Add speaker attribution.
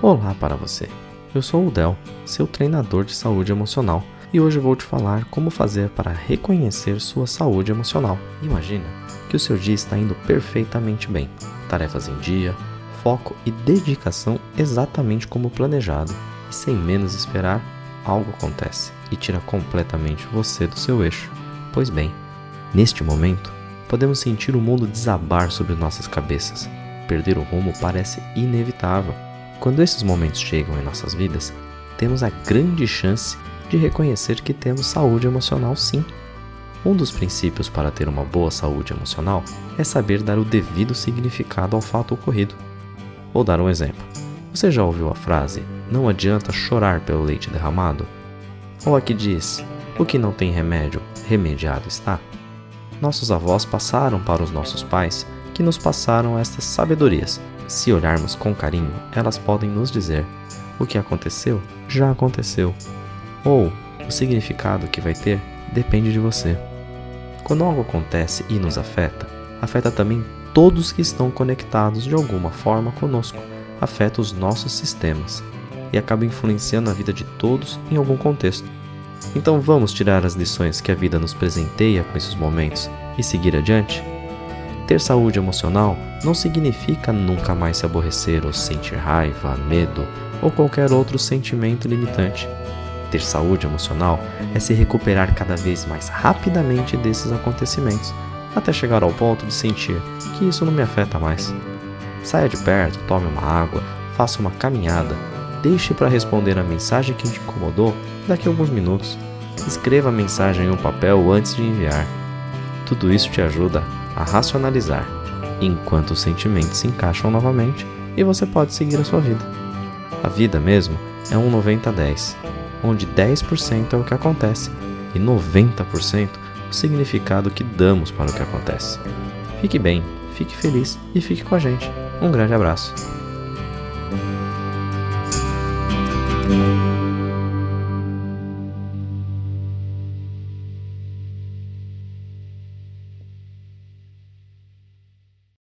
Speaker 1: Olá para você. Eu sou o Del, seu treinador de saúde emocional, e hoje vou te falar como fazer para reconhecer sua saúde emocional. Imagina que o seu dia está indo perfeitamente bem, tarefas em dia, foco e dedicação exatamente como planejado, e sem menos esperar, algo acontece e tira completamente você do seu eixo. Pois bem, neste momento, podemos sentir o mundo desabar sobre nossas cabeças. Perder o rumo parece inevitável quando esses momentos chegam em nossas vidas, temos a grande chance de reconhecer que temos saúde emocional sim. Um dos princípios para ter uma boa saúde emocional é saber dar o devido significado ao fato ocorrido. Vou dar um exemplo. Você já ouviu a frase: não adianta chorar pelo leite derramado? Ou a que diz: o que não tem remédio, remediado está? Nossos avós passaram para os nossos pais que nos passaram estas sabedorias se olharmos com carinho, elas podem nos dizer: o que aconteceu já aconteceu, ou o significado que vai ter depende de você. Quando algo acontece e nos afeta, afeta também todos que estão conectados de alguma forma conosco, afeta os nossos sistemas e acaba influenciando a vida de todos em algum contexto. Então vamos tirar as lições que a vida nos presenteia com esses momentos e seguir adiante? Ter saúde emocional não significa nunca mais se aborrecer ou sentir raiva, medo ou qualquer outro sentimento limitante. Ter saúde emocional é se recuperar cada vez mais rapidamente desses acontecimentos, até chegar ao ponto de sentir que isso não me afeta mais. Saia de perto, tome uma água, faça uma caminhada, deixe para responder a mensagem que te incomodou daqui a alguns minutos. Escreva a mensagem em um papel antes de enviar. Tudo isso te ajuda a racionalizar, enquanto os sentimentos se encaixam novamente e você pode seguir a sua vida. A vida mesmo é um 90-10, onde 10% é o que acontece e 90% o significado que damos para o que acontece. Fique bem, fique feliz e fique com a gente. Um grande abraço.